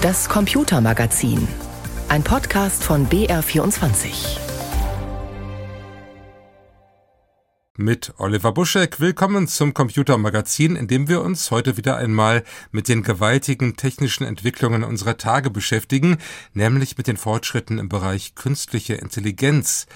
Das Computermagazin. Ein Podcast von BR24. Mit Oliver Buschek willkommen zum Computermagazin, in dem wir uns heute wieder einmal mit den gewaltigen technischen Entwicklungen unserer Tage beschäftigen, nämlich mit den Fortschritten im Bereich künstliche Intelligenz.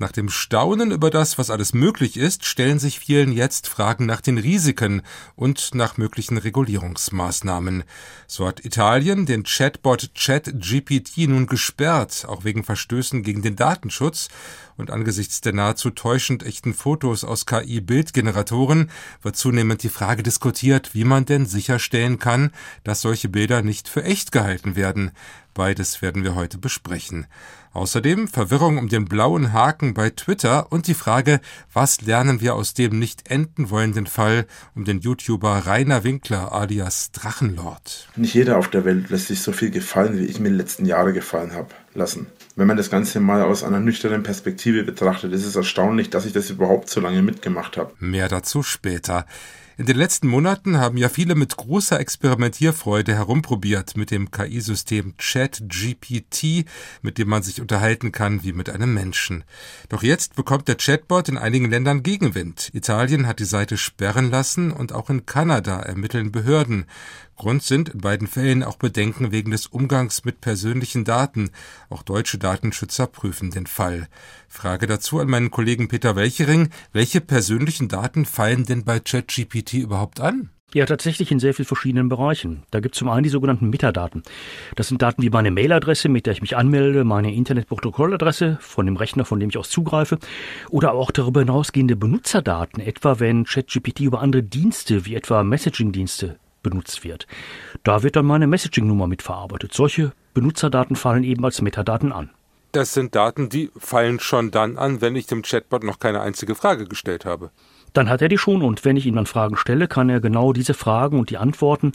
Nach dem Staunen über das, was alles möglich ist, stellen sich vielen jetzt Fragen nach den Risiken und nach möglichen Regulierungsmaßnahmen. So hat Italien den Chatbot ChatGPT nun gesperrt, auch wegen Verstößen gegen den Datenschutz. Und angesichts der nahezu täuschend echten Fotos aus KI-Bildgeneratoren wird zunehmend die Frage diskutiert, wie man denn sicherstellen kann, dass solche Bilder nicht für echt gehalten werden. Beides werden wir heute besprechen. Außerdem Verwirrung um den blauen Haken bei Twitter und die Frage, was lernen wir aus dem nicht enden wollenden Fall um den YouTuber Rainer Winkler alias Drachenlord. Nicht jeder auf der Welt lässt sich so viel gefallen, wie ich mir die letzten Jahre gefallen habe lassen. Wenn man das Ganze mal aus einer nüchternen Perspektive betrachtet, ist es erstaunlich, dass ich das überhaupt so lange mitgemacht habe. Mehr dazu später. In den letzten Monaten haben ja viele mit großer Experimentierfreude herumprobiert mit dem KI-System ChatGPT, mit dem man sich unterhalten kann wie mit einem Menschen. Doch jetzt bekommt der Chatbot in einigen Ländern Gegenwind. Italien hat die Seite sperren lassen und auch in Kanada ermitteln Behörden. Grund sind in beiden Fällen auch Bedenken wegen des Umgangs mit persönlichen Daten. Auch deutsche Datenschützer prüfen den Fall. Frage dazu an meinen Kollegen Peter Welchering. Welche persönlichen Daten fallen denn bei ChatGPT überhaupt an? Ja, tatsächlich in sehr vielen verschiedenen Bereichen. Da gibt es zum einen die sogenannten Metadaten. Das sind Daten wie meine Mailadresse, mit der ich mich anmelde, meine Internetprotokolladresse von dem Rechner, von dem ich aus zugreife, oder auch darüber hinausgehende Benutzerdaten, etwa wenn ChatGPT über andere Dienste wie etwa Messaging-Dienste benutzt wird. Da wird dann meine Messaging-Nummer mitverarbeitet. Solche Benutzerdaten fallen eben als Metadaten an. Das sind Daten, die fallen schon dann an, wenn ich dem Chatbot noch keine einzige Frage gestellt habe. Dann hat er die schon und wenn ich ihm dann Fragen stelle, kann er genau diese Fragen und die Antworten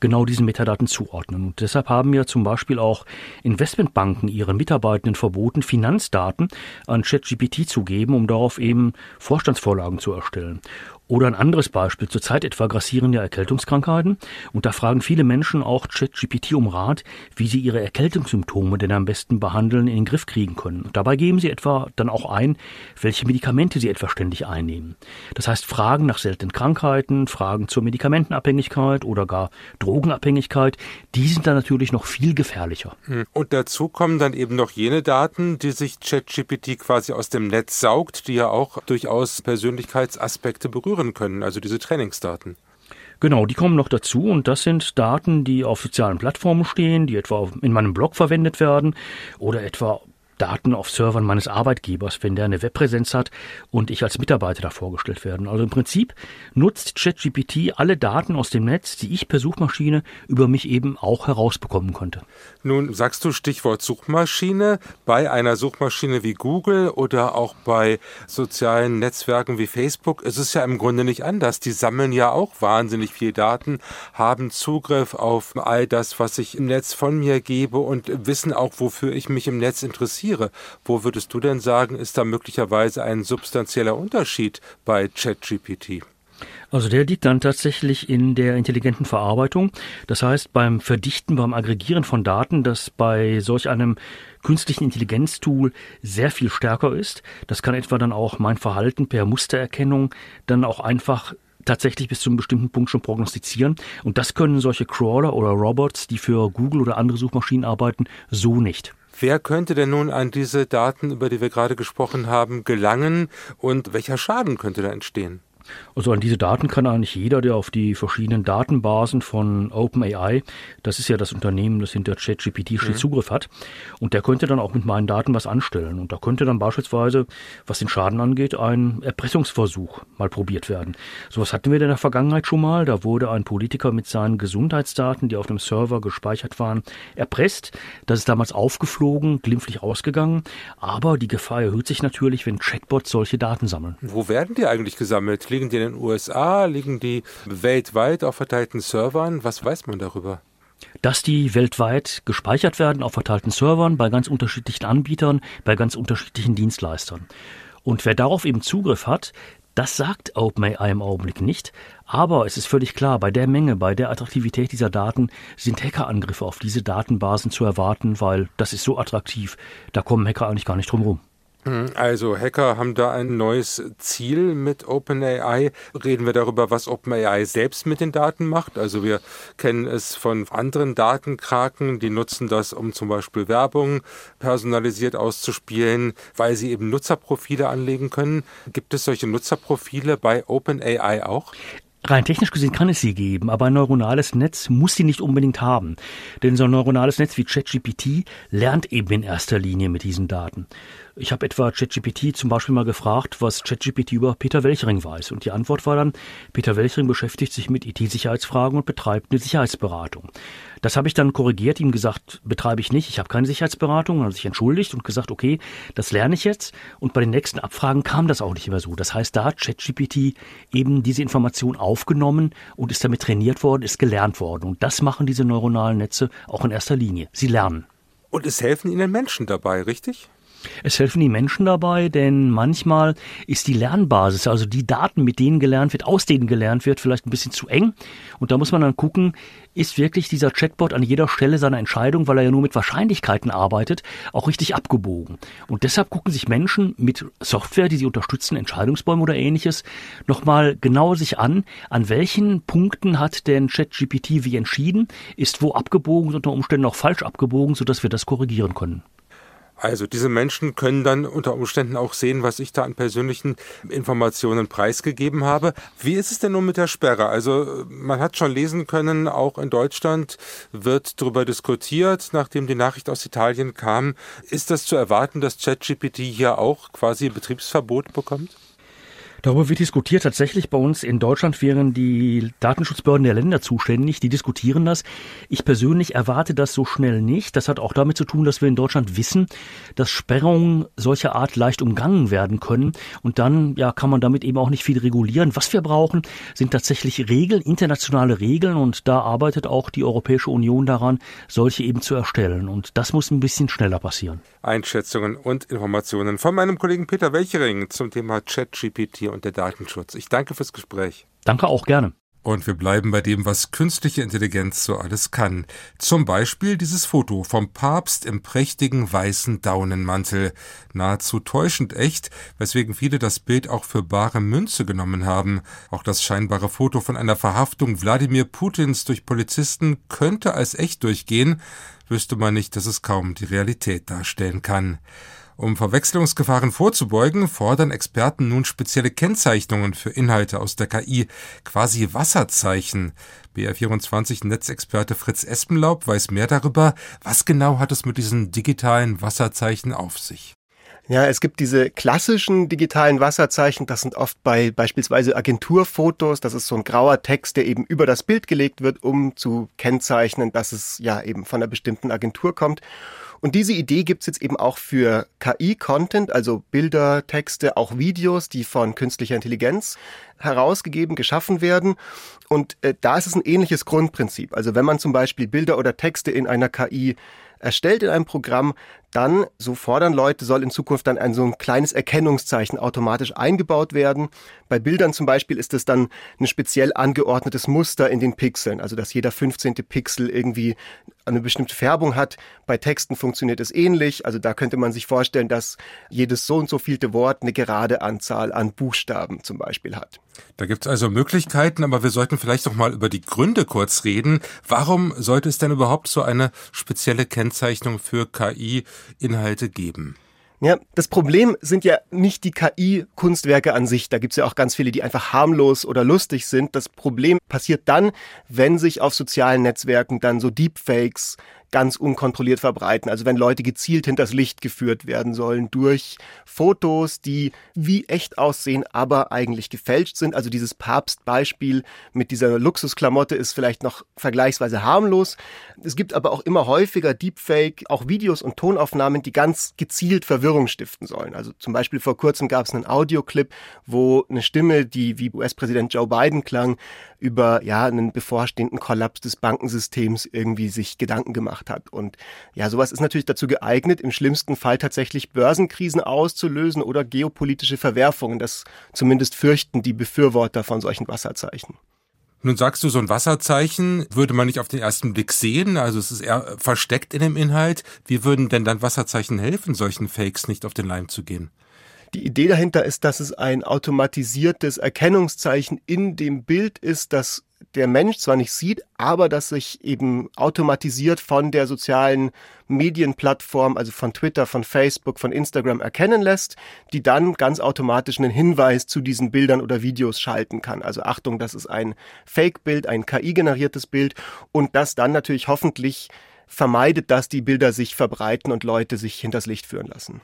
genau diesen Metadaten zuordnen. Und deshalb haben ja zum Beispiel auch Investmentbanken ihren Mitarbeitenden verboten, Finanzdaten an ChatGPT zu geben, um darauf eben Vorstandsvorlagen zu erstellen. Oder ein anderes Beispiel. Zurzeit etwa grassieren ja Erkältungskrankheiten und da fragen viele Menschen auch ChatGPT um Rat, wie sie ihre Erkältungssymptome denn am besten behandeln, in den Griff kriegen können. Und dabei geben sie etwa dann auch ein, welche Medikamente sie etwa ständig einnehmen. Das heißt, Fragen nach seltenen Krankheiten, Fragen zur Medikamentenabhängigkeit oder gar Drogenabhängigkeit, die sind dann natürlich noch viel gefährlicher. Hm. Und dazu kommen dann eben noch jene Daten, die sich ChatGPT quasi aus dem Netz saugt, die ja auch durchaus Persönlichkeitsaspekte berühren berühren können, also diese Trainingsdaten. Genau, die kommen noch dazu und das sind Daten, die auf sozialen Plattformen stehen, die etwa in meinem Blog verwendet werden oder etwa Daten auf Servern meines Arbeitgebers, wenn der eine Webpräsenz hat und ich als Mitarbeiter da vorgestellt werden. Also im Prinzip nutzt ChatGPT alle Daten aus dem Netz, die ich per Suchmaschine über mich eben auch herausbekommen konnte. Nun sagst du Stichwort Suchmaschine. Bei einer Suchmaschine wie Google oder auch bei sozialen Netzwerken wie Facebook ist es ja im Grunde nicht anders. Die sammeln ja auch wahnsinnig viel Daten, haben Zugriff auf all das, was ich im Netz von mir gebe und wissen auch, wofür ich mich im Netz interessiere interessiere. Wo würdest du denn sagen, ist da möglicherweise ein substanzieller Unterschied bei ChatGPT? Also der liegt dann tatsächlich in der intelligenten Verarbeitung. Das heißt beim Verdichten, beim Aggregieren von Daten, das bei solch einem künstlichen Intelligenztool sehr viel stärker ist. Das kann etwa dann auch mein Verhalten per Mustererkennung dann auch einfach tatsächlich bis zu einem bestimmten Punkt schon prognostizieren. Und das können solche Crawler oder Robots, die für Google oder andere Suchmaschinen arbeiten, so nicht. Wer könnte denn nun an diese Daten, über die wir gerade gesprochen haben, gelangen und welcher Schaden könnte da entstehen? Also an diese Daten kann eigentlich jeder, der auf die verschiedenen Datenbasen von OpenAI, das ist ja das Unternehmen, das hinter ChatGPT steht, mhm. Zugriff hat. Und der könnte dann auch mit meinen Daten was anstellen. Und da könnte dann beispielsweise, was den Schaden angeht, ein Erpressungsversuch mal probiert werden. Sowas hatten wir in der Vergangenheit schon mal. Da wurde ein Politiker mit seinen Gesundheitsdaten, die auf dem Server gespeichert waren, erpresst. Das ist damals aufgeflogen, glimpflich ausgegangen. Aber die Gefahr erhöht sich natürlich, wenn Chatbots solche Daten sammeln. Wo werden die eigentlich gesammelt? Liegen die in den USA? Liegen die weltweit auf verteilten Servern? Was weiß man darüber? Dass die weltweit gespeichert werden auf verteilten Servern bei ganz unterschiedlichen Anbietern, bei ganz unterschiedlichen Dienstleistern. Und wer darauf eben Zugriff hat, Das sagt OpenAI im Augenblick nicht, aber es ist völlig klar, bei der Menge, bei der Attraktivität dieser Daten sind Hackerangriffe auf diese Datenbasen zu erwarten, weil das ist so attraktiv, da kommen Hacker eigentlich gar nicht drum rum. Hm, also Hacker haben da ein neues Ziel mit OpenAI. Reden wir darüber, was OpenAI selbst mit den Daten macht. Also wir kennen es von anderen Datenkraken, die nutzen das, um zum Beispiel Werbung personalisiert auszuspielen, weil sie eben Nutzerprofile anlegen können. Gibt es solche Nutzerprofile bei OpenAI auch? Rein technisch gesehen kann es sie geben, aber ein neuronales Netz muss sie nicht unbedingt haben. Denn so ein neuronales Netz wie ChatGPT lernt eben in erster Linie mit diesen Daten. Ich habe etwa ChatGPT zum Beispiel mal gefragt, was ChatGPT über Peter Welchering weiß. Und die Antwort war dann, Peter Welchering beschäftigt sich mit IT-Sicherheitsfragen und betreibt eine Sicherheitsberatung. Das habe ich dann korrigiert, ihm gesagt, betreibe ich nicht, ich habe keine Sicherheitsberatung, er hat sich entschuldigt und gesagt, okay, das lerne ich jetzt. Und bei den nächsten Abfragen kam das auch nicht mehr so. Das heißt, da hat ChatGPT eben diese Information aufgenommen und ist damit trainiert worden, ist gelernt worden. Und das machen diese neuronalen Netze auch in erster Linie. Sie lernen. Und es helfen ihnen Menschen dabei, richtig? Es helfen die Menschen dabei, denn manchmal ist die Lernbasis, also die Daten, mit denen gelernt wird, aus denen gelernt wird, vielleicht ein bisschen zu eng. Und da muss man dann gucken, ist wirklich dieser Chatbot an jeder Stelle seiner Entscheidung, weil er ja nur mit Wahrscheinlichkeiten arbeitet, auch richtig abgebogen. Und deshalb gucken sich Menschen mit Software, die sie unterstützen, Entscheidungsbäume oder ähnliches, nochmal genauer sich an, an welchen Punkten hat denn ChatGPT wie entschieden, ist wo abgebogen, unter Umständen auch falsch abgebogen, sodass wir das korrigieren können. Also diese Menschen können dann unter Umständen auch sehen, was ich da an persönlichen Informationen preisgegeben habe. Wie ist es denn nun mit der Sperre? Also man hat schon lesen können, auch in Deutschland wird darüber diskutiert, nachdem die Nachricht aus Italien kam. Ist das zu erwarten, dass ChatGPT hier auch quasi Betriebsverbot bekommt? Darüber wird diskutiert. Tatsächlich bei uns in Deutschland wären die Datenschutzbehörden der Länder zuständig. Die diskutieren das. Ich persönlich erwarte das so schnell nicht. Das hat auch damit zu tun, dass wir in Deutschland wissen, dass Sperrungen solcher Art leicht umgangen werden können. Und dann, ja, kann man damit eben auch nicht viel regulieren. Was wir brauchen, sind tatsächlich Regeln, internationale Regeln. Und da arbeitet auch die Europäische Union daran, solche eben zu erstellen. Und das muss ein bisschen schneller passieren. Einschätzungen und Informationen von meinem Kollegen Peter Welchering zum Thema ChatGPT und der Datenschutz. Ich danke fürs Gespräch. Danke auch gerne. Und wir bleiben bei dem, was künstliche Intelligenz so alles kann. Zum Beispiel dieses Foto vom Papst im prächtigen weißen Daunenmantel. Nahezu täuschend echt, weswegen viele das Bild auch für bare Münze genommen haben. Auch das scheinbare Foto von einer Verhaftung Wladimir Putins durch Polizisten könnte als echt durchgehen, wüsste man nicht, dass es kaum die Realität darstellen kann. Um Verwechslungsgefahren vorzubeugen, fordern Experten nun spezielle Kennzeichnungen für Inhalte aus der KI, quasi Wasserzeichen. BR24-Netzexperte Fritz Espenlaub weiß mehr darüber. Was genau hat es mit diesen digitalen Wasserzeichen auf sich? Ja, es gibt diese klassischen digitalen Wasserzeichen, das sind oft bei beispielsweise Agenturfotos, das ist so ein grauer Text, der eben über das Bild gelegt wird, um zu kennzeichnen, dass es ja eben von einer bestimmten Agentur kommt. Und diese Idee gibt's jetzt eben auch für KI-Content, also Bilder, Texte, auch Videos, die von künstlicher Intelligenz herausgegeben, geschaffen werden. Und äh, da ist es ein ähnliches Grundprinzip. Also wenn man zum Beispiel Bilder oder Texte in einer KI erstellt in einem Programm, dann, so fordern Leute, soll in Zukunft dann ein so ein kleines Erkennungszeichen automatisch eingebaut werden. Bei Bildern zum Beispiel ist es dann ein speziell angeordnetes Muster in den Pixeln, also dass jeder 15. Pixel irgendwie eine bestimmte Färbung hat. Bei Texten funktioniert es ähnlich. Also da könnte man sich vorstellen, dass jedes so und so vielte Wort eine gerade Anzahl an Buchstaben zum Beispiel hat. Da gibt's also Möglichkeiten, aber wir sollten vielleicht noch mal über die Gründe kurz reden. Warum sollte es denn überhaupt so eine spezielle Kennzeichnung für KI Inhalte geben. Ja, das Problem sind ja nicht die KI-Kunstwerke an sich. Da gibt's ja auch ganz viele, die einfach harmlos oder lustig sind. Das Problem passiert dann, wenn sich auf sozialen Netzwerken dann so Deepfakes ganz unkontrolliert verbreiten. Also wenn Leute gezielt hinters Licht geführt werden sollen durch Fotos, die wie echt aussehen, aber eigentlich gefälscht sind. Also dieses Papstbeispiel mit dieser Luxusklamotte ist vielleicht noch vergleichsweise harmlos. Es gibt aber auch immer häufiger Deepfake, auch Videos und Tonaufnahmen, die ganz gezielt Verwirrung stiften sollen. Also zum Beispiel vor kurzem gab es einen Audioclip, wo eine Stimme, die wie US-Präsident Joe Biden klang, über ja einen bevorstehenden Kollaps des Bankensystems irgendwie sich Gedanken gemacht hat. Und ja, sowas ist natürlich dazu geeignet, im schlimmsten Fall tatsächlich Börsenkrisen auszulösen oder geopolitische Verwerfungen. Das zumindest fürchten die Befürworter von solchen Wasserzeichen. Nun sagst du, so ein Wasserzeichen würde man nicht auf den ersten Blick sehen, also es ist eher versteckt in dem Inhalt. Wie würden denn dann Wasserzeichen helfen, solchen Fakes nicht auf den Leim zu gehen? Die Idee dahinter ist, dass es ein automatisiertes Erkennungszeichen in dem Bild ist, das der Mensch zwar nicht sieht, aber das sich eben automatisiert von der sozialen Medienplattform, also von Twitter, von Facebook, von Instagram erkennen lässt, die dann ganz automatisch einen Hinweis zu diesen Bildern oder Videos schalten kann. Also Achtung, das ist ein Fake-Bild, ein KI-generiertes Bild und das dann natürlich hoffentlich vermeidet, dass die Bilder sich verbreiten und Leute sich hinters Licht führen lassen.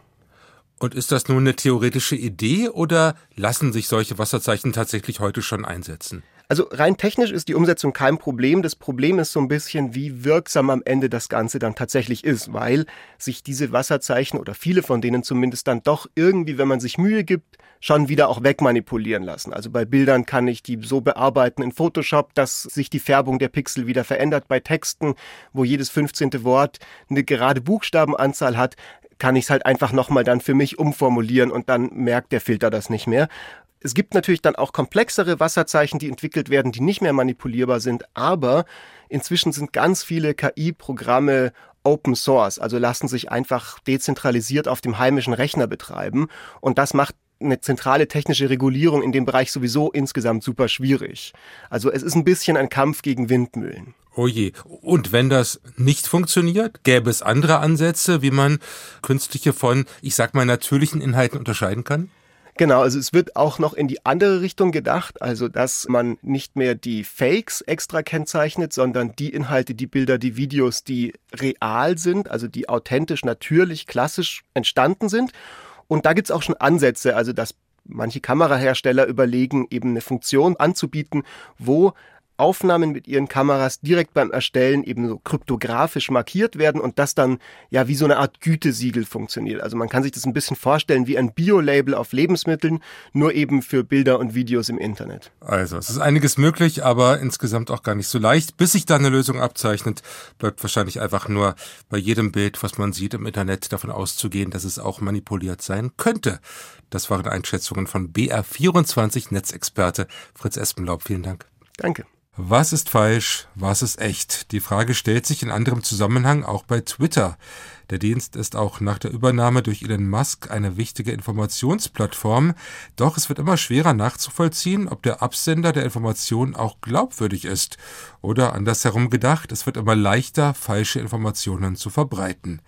Und ist das nun eine theoretische Idee oder lassen sich solche Wasserzeichen tatsächlich heute schon einsetzen? Also rein technisch ist die Umsetzung kein Problem. Das Problem ist so ein bisschen, wie wirksam am Ende das Ganze dann tatsächlich ist, weil sich diese Wasserzeichen oder viele von denen zumindest dann doch irgendwie, wenn man sich Mühe gibt, schon wieder auch wegmanipulieren lassen. Also bei Bildern kann ich die so bearbeiten in Photoshop, dass sich die Färbung der Pixel wieder verändert. Bei Texten, wo jedes 15. Wort eine gerade Buchstabenanzahl hat, kann ich es halt einfach nochmal dann für mich umformulieren und dann merkt der Filter das nicht mehr. Es gibt natürlich dann auch komplexere Wasserzeichen, die entwickelt werden, die nicht mehr manipulierbar sind, aber inzwischen sind ganz viele KI-Programme Open Source, also lassen sich einfach dezentralisiert auf dem heimischen Rechner betreiben und das macht eine zentrale technische Regulierung in dem Bereich sowieso insgesamt super schwierig. Also es ist ein bisschen ein Kampf gegen Windmühlen. Oh je. Und wenn das nicht funktioniert, gäbe es andere Ansätze, wie man künstliche von, ich sag mal, natürlichen Inhalten unterscheiden kann? Genau, also es wird auch noch in die andere Richtung gedacht, also dass man nicht mehr die Fakes extra kennzeichnet, sondern die Inhalte, die Bilder, die Videos, die real sind, also die authentisch, natürlich, klassisch entstanden sind. Und da gibt's auch schon Ansätze, also dass manche Kamerahersteller überlegen, eben eine Funktion anzubieten, wo Aufnahmen mit ihren Kameras direkt beim Erstellen eben so kryptografisch markiert werden und das dann ja wie so eine Art Gütesiegel funktioniert. Also man kann sich das ein bisschen vorstellen wie ein Bio-Label auf Lebensmitteln, nur eben für Bilder und Videos im Internet. Also es ist einiges möglich, aber insgesamt auch gar nicht so leicht. Bis sich da eine Lösung abzeichnet, bleibt wahrscheinlich einfach nur bei jedem Bild, was man sieht im Internet, davon auszugehen, dass es auch manipuliert sein könnte. Das waren Einschätzungen von BR24 Netzexperte Fritz Espenlaub. Vielen Dank. Danke. Was ist falsch, was ist echt? Die Frage stellt sich in anderem Zusammenhang auch bei Twitter. Der Dienst ist auch nach der Übernahme durch Elon Musk eine wichtige Informationsplattform, doch es wird immer schwerer nachzuvollziehen, ob der Absender der Information auch glaubwürdig ist. Oder andersherum gedacht, es wird immer leichter, falsche Informationen zu verbreiten.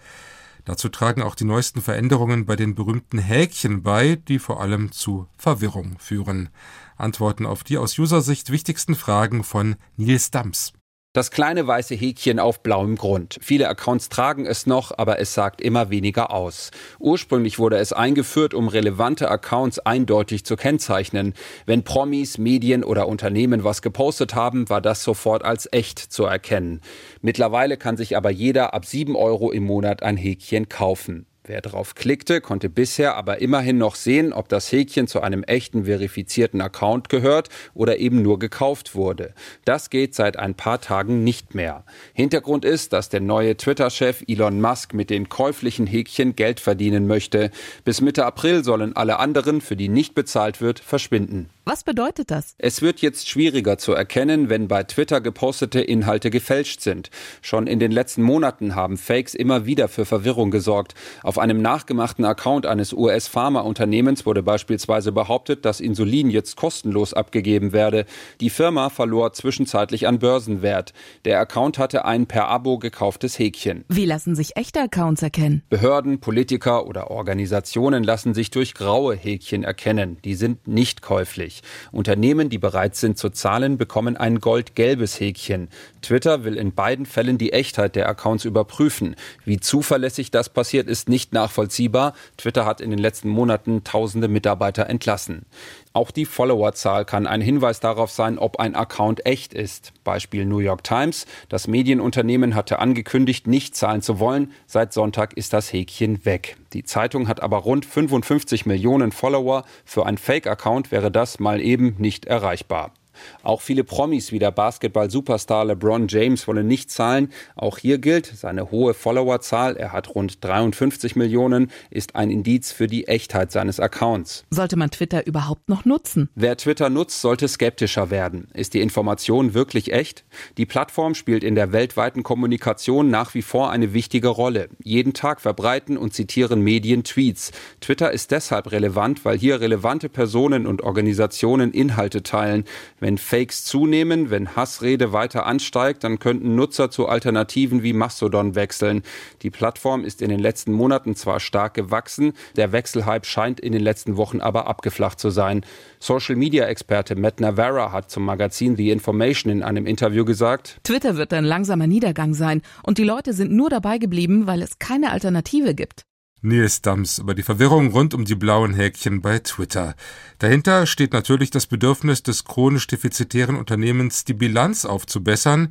Dazu tragen auch die neuesten Veränderungen bei den berühmten Häkchen bei, die vor allem zu Verwirrung führen. Antworten auf die aus User-Sicht wichtigsten Fragen von Nils Dams. Das kleine weiße Häkchen auf blauem Grund. Viele Accounts tragen es noch, aber es sagt immer weniger aus. Ursprünglich wurde es eingeführt, um relevante Accounts eindeutig zu kennzeichnen. Wenn Promis, Medien oder Unternehmen was gepostet haben, war das sofort als echt zu erkennen. Mittlerweile kann sich aber jeder ab 7 Euro im Monat ein Häkchen kaufen. Wer drauf klickte, konnte bisher aber immerhin noch sehen, ob das Häkchen zu einem echten verifizierten Account gehört oder eben nur gekauft wurde. Das geht seit ein paar Tagen nicht mehr. Hintergrund ist, dass der neue Twitter-Chef Elon Musk mit den käuflichen Häkchen Geld verdienen möchte. Bis Mitte April sollen alle anderen, für die nicht bezahlt wird, verschwinden. Was bedeutet das? Es wird jetzt schwieriger zu erkennen, wenn bei Twitter gepostete Inhalte gefälscht sind. Schon in den letzten Monaten haben Fakes immer wieder für Verwirrung gesorgt. Auf einem nachgemachten Account eines US-Pharmaunternehmens wurde beispielsweise behauptet, dass Insulin jetzt kostenlos abgegeben werde. Die Firma verlor zwischenzeitlich an Börsenwert. Der Account hatte ein per Abo gekauftes Häkchen. Wie lassen sich echte Accounts erkennen? Behörden, Politiker oder Organisationen lassen sich durch graue Häkchen erkennen. Die sind nicht käuflich. Unternehmen, die bereit sind zu zahlen, bekommen ein goldgelbes Häkchen. Twitter will in beiden Fällen die Echtheit der Accounts überprüfen. Wie zuverlässig das passiert, ist nicht nachvollziehbar. Twitter hat in den letzten Monaten tausende Mitarbeiter entlassen. Auch die Followerzahl kann ein Hinweis darauf sein, ob ein Account echt ist. Beispiel New York Times. Das Medienunternehmen hatte angekündigt, nicht zahlen zu wollen. Seit Sonntag ist das Häkchen weg. Die Zeitung hat aber rund 55 Millionen Follower. Für ein Fake-Account wäre das mal eben nicht erreichbar. Auch viele Promis wie der Basketball-Superstar LeBron James wollen nicht zahlen. Auch hier gilt, seine hohe Followerzahl, er hat rund 53 Millionen, ist ein Indiz für die Echtheit seines Accounts. Sollte man Twitter überhaupt noch nutzen? Wer Twitter nutzt, sollte skeptischer werden. Ist die Information wirklich echt? Die Plattform spielt in der weltweiten Kommunikation nach wie vor eine wichtige Rolle. Jeden Tag verbreiten und zitieren Medien Tweets. Twitter ist deshalb relevant, weil hier relevante Personen und Organisationen Inhalte teilen. Wenn Fakes zunehmen, wenn Hassrede weiter ansteigt, dann könnten Nutzer zu Alternativen wie Mastodon wechseln. Die Plattform ist in den letzten Monaten zwar stark gewachsen, der Wechselhype scheint in den letzten Wochen aber abgeflacht zu sein. Social-Media-Experte Matt Navarra hat zum Magazin The Information in einem Interview gesagt, Twitter wird ein langsamer Niedergang sein und die Leute sind nur dabei geblieben, weil es keine Alternative gibt. Nils Dams über die Verwirrung rund um die blauen Häkchen bei Twitter. Dahinter steht natürlich das Bedürfnis des chronisch defizitären Unternehmens, die Bilanz aufzubessern.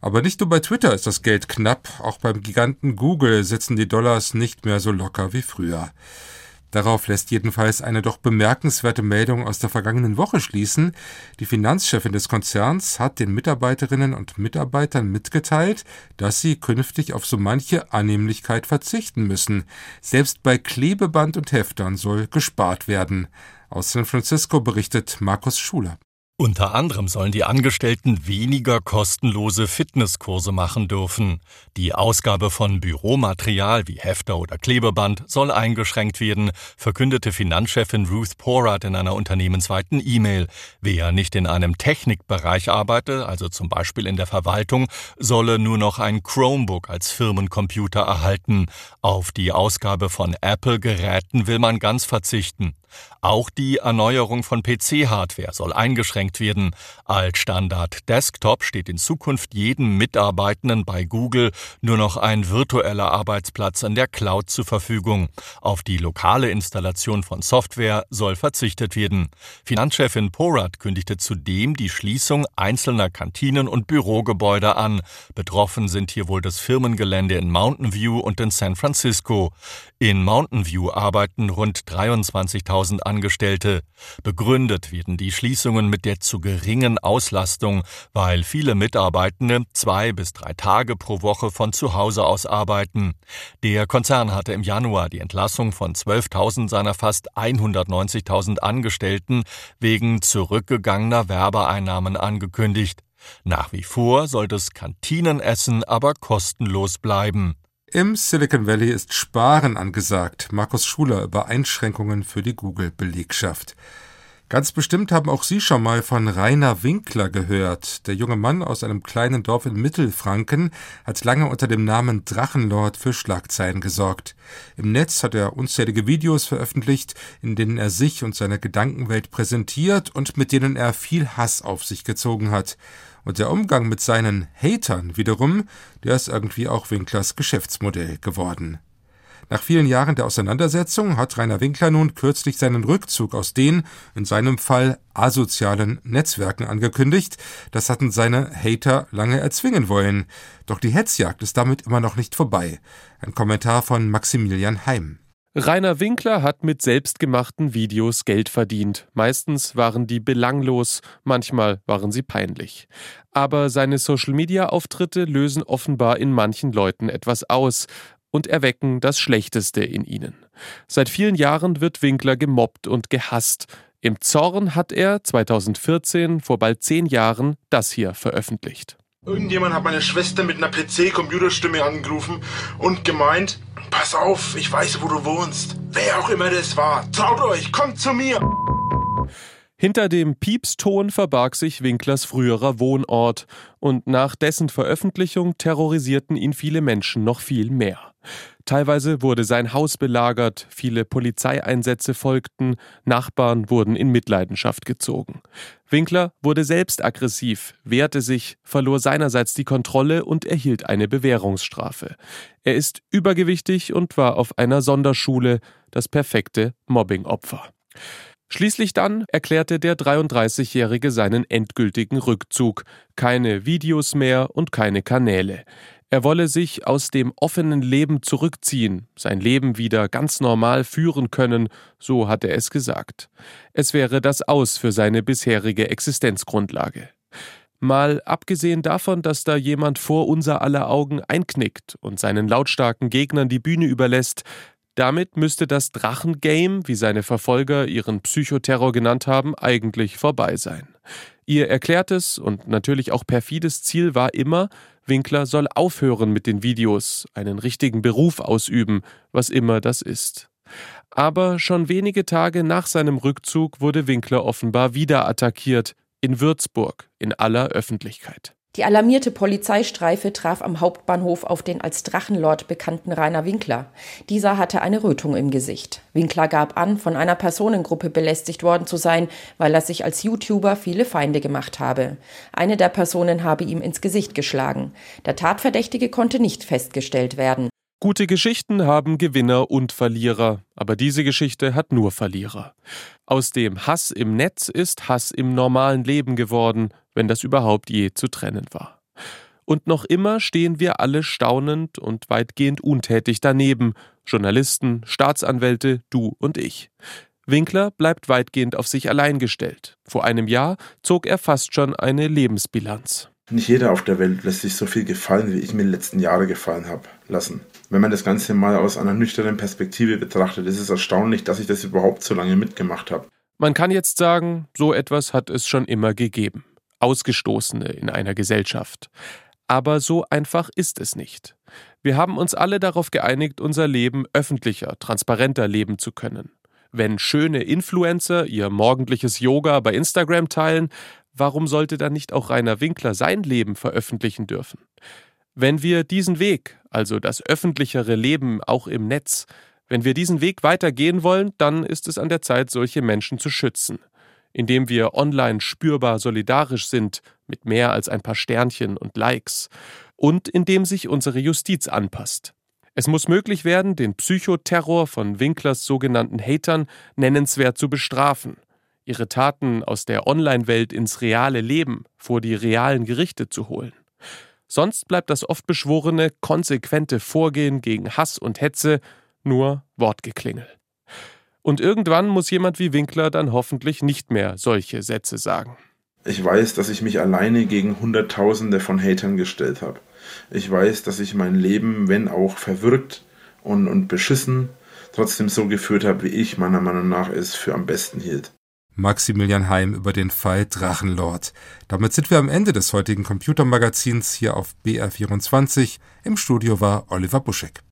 Aber nicht nur bei Twitter ist das Geld knapp, auch beim Giganten Google sitzen die Dollars nicht mehr so locker wie früher. Darauf lässt jedenfalls eine doch bemerkenswerte Meldung aus der vergangenen Woche schließen. Die Finanzchefin des Konzerns hat den Mitarbeiterinnen und Mitarbeitern mitgeteilt, dass sie künftig auf so manche Annehmlichkeit verzichten müssen. Selbst bei Klebeband und Heftern soll gespart werden. Aus San Francisco berichtet Markus Schuler. Unter anderem sollen die Angestellten weniger kostenlose Fitnesskurse machen dürfen. Die Ausgabe von Büromaterial wie Hefter oder Klebeband soll eingeschränkt werden, verkündete Finanzchefin Ruth Porat in einer unternehmensweiten E-Mail. Wer nicht in einem Technikbereich arbeite, also zum Beispiel in der Verwaltung, solle nur noch ein Chromebook als Firmencomputer erhalten. Auf die Ausgabe von Apple-Geräten will man ganz verzichten. Auch die Erneuerung von PC-Hardware soll eingeschränkt werden. Als Standard Desktop steht in Zukunft jedem Mitarbeitenden bei Google nur noch ein virtueller Arbeitsplatz in der Cloud zur Verfügung. Auf die lokale Installation von Software soll verzichtet werden. Finanzchefin Porat kündigte zudem die Schließung einzelner Kantinen und Bürogebäude an. Betroffen sind hier wohl das Firmengelände in Mountain View und in San Francisco. In Mountain View arbeiten rund 23.000 Angestellte. Begründet werden die Schließungen mit der zu geringen Auslastung, weil viele Mitarbeitende zwei bis drei Tage pro Woche von zu Hause aus arbeiten. Der Konzern hatte im Januar die Entlassung von 12.000 seiner fast 190.000 Angestellten wegen zurückgegangener Werbeeinnahmen angekündigt. Nach wie vor soll das Kantinenessen aber kostenlos bleiben. Im Silicon Valley ist Sparen angesagt. Markus Schuler über Einschränkungen für die Google-Belegschaft. Ganz bestimmt haben auch Sie schon mal von Rainer Winkler gehört. Der junge Mann aus einem kleinen Dorf in Mittelfranken hat lange unter dem Namen Drachenlord für Schlagzeilen gesorgt. Im Netz hat er unzählige Videos veröffentlicht, in denen er sich und seine Gedankenwelt präsentiert und mit denen er viel Hass auf sich gezogen hat. Und der Umgang mit seinen Hatern wiederum, der ist irgendwie auch Winklers Geschäftsmodell geworden. Nach vielen Jahren der Auseinandersetzung hat Rainer Winkler nun kürzlich seinen Rückzug aus den, in seinem Fall, asozialen Netzwerken angekündigt. Das hatten seine Hater lange erzwingen wollen. Doch die Hetzjagd ist damit immer noch nicht vorbei. Ein Kommentar von Maximilian Heim. Rainer Winkler hat mit selbstgemachten Videos Geld verdient. Meistens waren die belanglos, manchmal waren sie peinlich. Aber seine Social-Media-Auftritte lösen offenbar in manchen Leuten etwas aus und erwecken das Schlechteste in ihnen. Seit vielen Jahren wird Winkler gemobbt und gehasst. Im Zorn hat er 2014, vor bald zehn Jahren, das hier veröffentlicht. Irgendjemand hat meine Schwester mit einer PC-Computerstimme angerufen und gemeint, pass auf, ich weiß, wo du wohnst. Wer auch immer das war, traut euch, kommt zu mir. Hinter dem Piepston verbarg sich Winklers früherer Wohnort, und nach dessen Veröffentlichung terrorisierten ihn viele Menschen noch viel mehr. Teilweise wurde sein Haus belagert, viele Polizeieinsätze folgten, Nachbarn wurden in Mitleidenschaft gezogen. Winkler wurde selbst aggressiv, wehrte sich, verlor seinerseits die Kontrolle und erhielt eine Bewährungsstrafe. Er ist übergewichtig und war auf einer Sonderschule, das perfekte Mobbingopfer. Schließlich dann erklärte der 33-Jährige seinen endgültigen Rückzug. Keine Videos mehr und keine Kanäle. Er wolle sich aus dem offenen Leben zurückziehen, sein Leben wieder ganz normal führen können, so hat er es gesagt. Es wäre das Aus für seine bisherige Existenzgrundlage. Mal abgesehen davon, dass da jemand vor unser aller Augen einknickt und seinen lautstarken Gegnern die Bühne überlässt, damit müsste das Drachengame, wie seine Verfolger ihren Psychoterror genannt haben, eigentlich vorbei sein. Ihr erklärtes und natürlich auch perfides Ziel war immer, Winkler soll aufhören mit den Videos, einen richtigen Beruf ausüben, was immer das ist. Aber schon wenige Tage nach seinem Rückzug wurde Winkler offenbar wieder attackiert, in Würzburg, in aller Öffentlichkeit. Die alarmierte Polizeistreife traf am Hauptbahnhof auf den als Drachenlord bekannten Rainer Winkler. Dieser hatte eine Rötung im Gesicht. Winkler gab an, von einer Personengruppe belästigt worden zu sein, weil er sich als YouTuber viele Feinde gemacht habe. Eine der Personen habe ihm ins Gesicht geschlagen. Der Tatverdächtige konnte nicht festgestellt werden. Gute Geschichten haben Gewinner und Verlierer, aber diese Geschichte hat nur Verlierer. Aus dem Hass im Netz ist Hass im normalen Leben geworden, wenn das überhaupt je zu trennen war. Und noch immer stehen wir alle staunend und weitgehend untätig daneben, Journalisten, Staatsanwälte, du und ich. Winkler bleibt weitgehend auf sich allein gestellt. Vor einem Jahr zog er fast schon eine Lebensbilanz. Nicht jeder auf der Welt lässt sich so viel gefallen, wie ich mir die letzten Jahre gefallen habe, lassen. Wenn man das Ganze mal aus einer nüchternen Perspektive betrachtet, ist es erstaunlich, dass ich das überhaupt so lange mitgemacht habe. Man kann jetzt sagen, so etwas hat es schon immer gegeben. Ausgestoßene in einer Gesellschaft. Aber so einfach ist es nicht. Wir haben uns alle darauf geeinigt, unser Leben öffentlicher, transparenter leben zu können. Wenn schöne Influencer ihr morgendliches Yoga bei Instagram teilen, warum sollte dann nicht auch Rainer Winkler sein Leben veröffentlichen dürfen? Wenn wir diesen Weg, also das öffentlichere Leben auch im Netz, wenn wir diesen Weg weitergehen wollen, dann ist es an der Zeit, solche Menschen zu schützen. Indem wir online spürbar solidarisch sind, mit mehr als ein paar Sternchen und Likes. Und indem sich unsere Justiz anpasst. Es muss möglich werden, den Psychoterror von Winklers sogenannten Hatern nennenswert zu bestrafen, ihre Taten aus der Online-Welt ins reale Leben vor die realen Gerichte zu holen. Sonst bleibt das oft beschworene, konsequente Vorgehen gegen Hass und Hetze nur Wortgeklingel. Und irgendwann muss jemand wie Winkler dann hoffentlich nicht mehr solche Sätze sagen. Ich weiß, dass ich mich alleine gegen Hunderttausende von Hatern gestellt habe. Ich weiß, dass ich mein Leben, wenn auch verwirrt und, und beschissen, trotzdem so geführt habe, wie ich meiner Meinung nach es für am besten hielt. Maximilian Heim über den Fall Drachenlord. Damit sind wir am Ende des heutigen Computermagazins hier auf BR24. Im Studio war Oliver Buschek.